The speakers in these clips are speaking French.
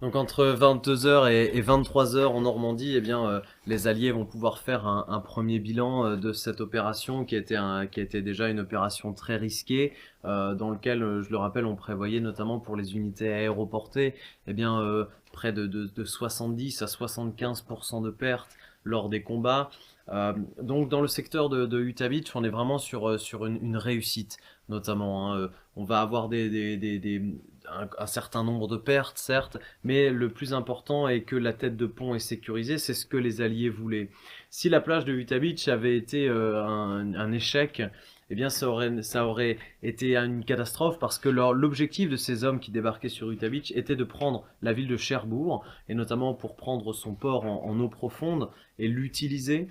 Donc entre 22h et, 23h en Normandie, eh bien, euh, les Alliés vont pouvoir faire un, premier bilan euh, de cette opération qui était, déjà une opération très risquée, euh, dans lequel, je le rappelle, on prévoyait notamment pour les unités aéroportées, eh bien, près de, de, 70 à 75% de pertes lors des combats. Donc dans le secteur de, de Beach, on est vraiment sur, sur une, réussite, notamment. Hein. On va avoir un, certain nombre de pertes, certes, mais le plus important est que la tête de pont est sécurisée, c'est ce que les Alliés voulaient. Si la plage de Utah Beach avait été euh, un, échec, eh bien ça aurait, ça aurait été une catastrophe parce que l'objectif de ces hommes qui débarquaient sur Utah Beach était de prendre la ville de Cherbourg, et notamment pour prendre son port en eau profonde et l'utiliser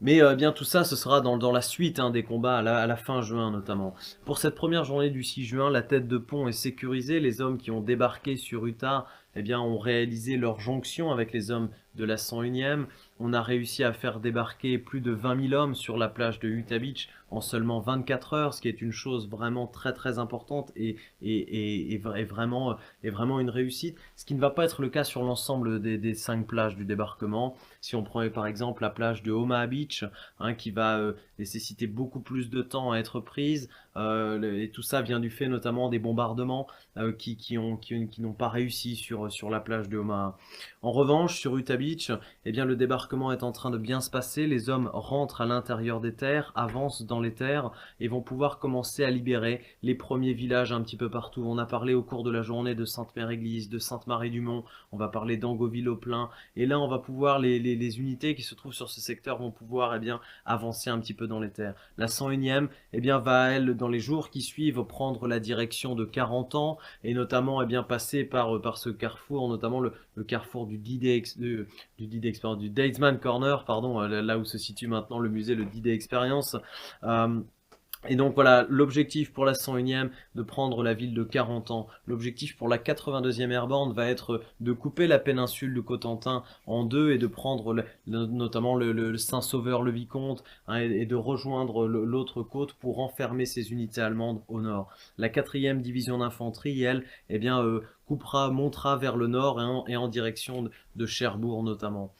mais euh, bien tout ça, ce sera dans, la suite hein, des combats, à la, fin juin notamment. Pour cette première journée du 6 juin, la tête de pont est sécurisée. Les hommes qui ont débarqué sur Utah eh bien, ont réalisé leur jonction avec les hommes de la 101e. On a réussi à faire débarquer plus de 20 000 hommes sur la plage de Utah Beach en seulement 24 heures, ce qui est une chose vraiment très très importante et, et, et, vraiment, est vraiment une réussite. Ce qui ne va pas être le cas sur l'ensemble des, des cinq plages du débarquement. Si on prend par exemple la plage de Omaha Beach, hein, qui va euh, nécessiter beaucoup plus de temps à être prise, euh, et tout ça vient du fait notamment des bombardements euh, qui, qui, ont, qui, qui n'ont pas réussi sur, sur la plage de Omaha. En revanche, sur Utah Beach, eh bien, le débarquement est en train de bien se passer, les hommes rentrent à l'intérieur des terres, avancent dans les terres et vont pouvoir commencer à libérer les premiers villages un petit peu partout. On a parlé au cours de la journée de Sainte-Mère-Église, de Sainte-Marie-du-Mont, on va parler d'Angoville-au-Plein, et là on va pouvoir les, unités qui se trouvent sur ce secteur vont pouvoir eh bien, avancer un petit peu dans les terres. La 101e eh bien, va, elle, dans les jours qui suivent, prendre la direction de 40 ans et notamment eh bien, passer par, euh, par ce carrefour, notamment le, carrefour du D-Day, du, du Corner, pardon, euh, là où se situe maintenant le musée, le D-Day Experience. Euh, et donc voilà, l'objectif pour la 101e de prendre la ville de 40 ans. L'objectif pour la 82e Airborne va être de couper la péninsule de Cotentin en deux et de prendre notamment le, Saint-Sauveur, le Vicomte, hein, et, de rejoindre l'autre côte pour enfermer ces unités allemandes au nord. La 4e division d'infanterie, elle, eh bien, euh, coupera, montera vers le nord et en, direction de Cherbourg notamment.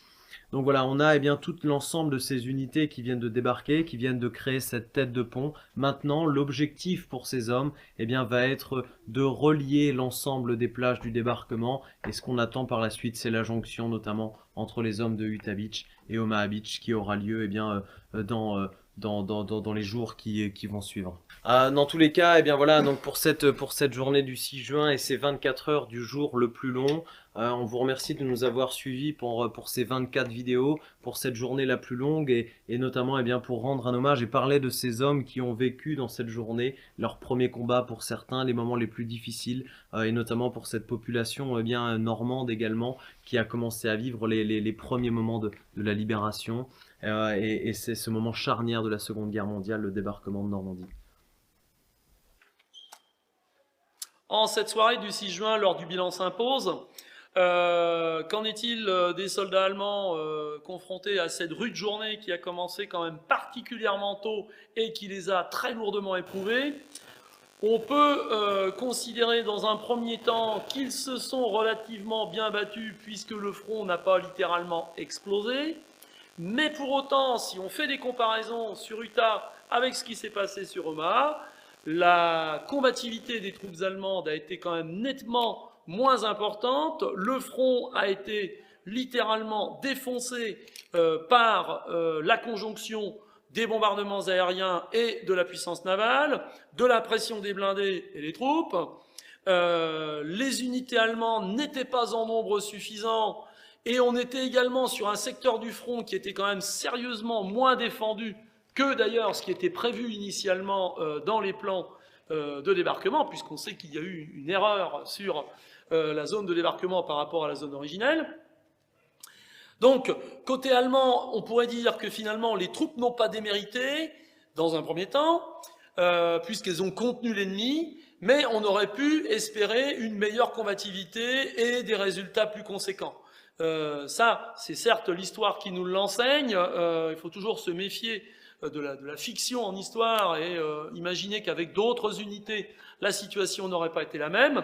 Donc voilà, on a eh bien tout l'ensemble de ces unités qui viennent de débarquer, qui viennent de créer cette tête de pont. Maintenant, l'objectif pour ces hommes eh bien, va être de relier l'ensemble des plages du débarquement. Et ce qu'on attend par la suite, c'est la jonction notamment entre les hommes de Utah Beach et Omaha Beach qui aura lieu eh bien, euh, dans, euh, dans, les jours qui, vont suivre. Euh, dans tous les cas, eh bien voilà, donc pour cette, journée du 6 juin et ces 24 heures du jour le plus long, euh, on vous remercie de nous avoir suivis pour, ces 24 vidéos, pour cette journée la plus longue et, notamment eh bien, pour rendre un hommage et parler de ces hommes qui ont vécu dans cette journée leur premier combat pour certains, les moments les plus difficiles euh, et notamment pour cette population eh bien, normande également qui a commencé à vivre les, premiers moments de la libération. Euh, et, c'est ce moment charnière de la Seconde Guerre mondiale, le débarquement de Normandie. En cette soirée du 6 juin, lors du bilan s'impose, euh, qu'en est-il euh, des soldats allemands confrontés à cette rude journée qui a commencé quand même particulièrement tôt et qui les a très lourdement éprouvés? On peut considérer dans un premier temps qu'ils se sont relativement bien battus puisque le front n'a pas littéralement explosé. Mais pour autant, si on fait des comparaisons sur Utah avec ce qui s'est passé sur Omaha, la combativité des troupes allemandes a été quand même nettement moins importante. Le front a été littéralement défoncé euh, par euh, la conjonction des bombardements aériens et de la puissance navale, de la pression des blindés et des troupes. Euh, les unités allemandes n'étaient pas en nombre suffisant et on était également sur un secteur du front qui était quand même sérieusement moins défendu que d'ailleurs ce qui était prévu initialement euh, dans les plans euh, de débarquement, puisqu'on sait qu'il y a eu une erreur sur euh, la zone de débarquement par rapport à la zone originelle. Donc, côté allemand, on pourrait dire que finalement les troupes n'ont pas démérité, dans un premier temps, puisqu'elles ont contenu l'ennemi, mais on aurait pu espérer une meilleure combativité et des résultats plus conséquents. Ça, c'est certes l'histoire qui nous l'enseigne, il faut toujours se méfier euh, de la, fiction en histoire et euh, imaginer qu'avec d'autres unités, la situation n'aurait pas été la même.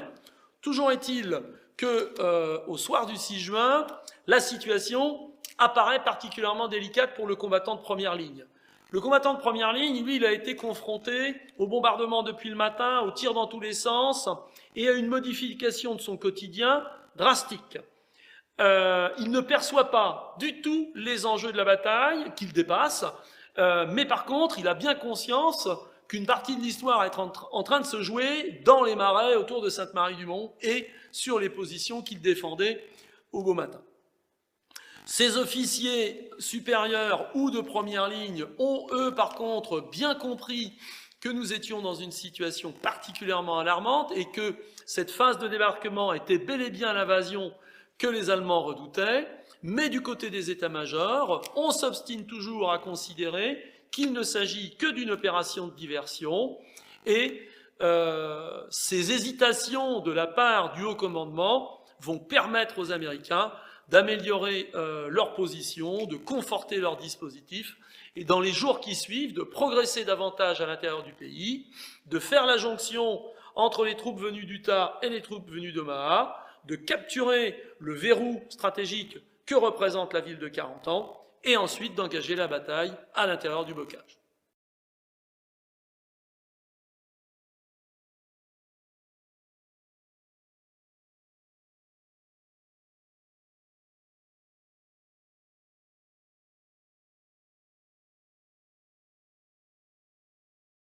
Toujours est-il que euh, au soir du 6 juin, la situation apparaît particulièrement délicate pour le combattant de première ligne. Le combattant de première ligne, lui, il a été confronté au bombardement depuis le matin, aux tirs dans tous les sens et à une modification de son quotidien drastique. Euh, il ne perçoit pas du tout les enjeux de la bataille qu'il dépasse, euh, mais par contre, il a bien conscience qu'une partie de l'histoire est en, en, train de se jouer dans les marais autour de Sainte-Marie-du-Mont et sur les positions qu'il défendait au beau matin. Ces officiers supérieurs ou de première ligne ont, eux, par contre, bien compris que nous étions dans une situation particulièrement alarmante et que cette phase de débarquement était bel et bien l'invasion que les Allemands redoutaient, mais du côté des états-majors, on s'obstine toujours à considérer qu'il ne s'agit que d'une opération de diversion et euh, ces hésitations de la part du haut commandement vont permettre aux Américains d'améliorer euh, leur position, de conforter leur dispositif, et dans les jours qui suivent, de progresser davantage à l'intérieur du pays, de faire la jonction entre les troupes venues d'Utah et les troupes venues d'Omaha, de capturer le verrou stratégique que représente la ville de 40 ans, et ensuite d'engager la bataille à l'intérieur du bocage.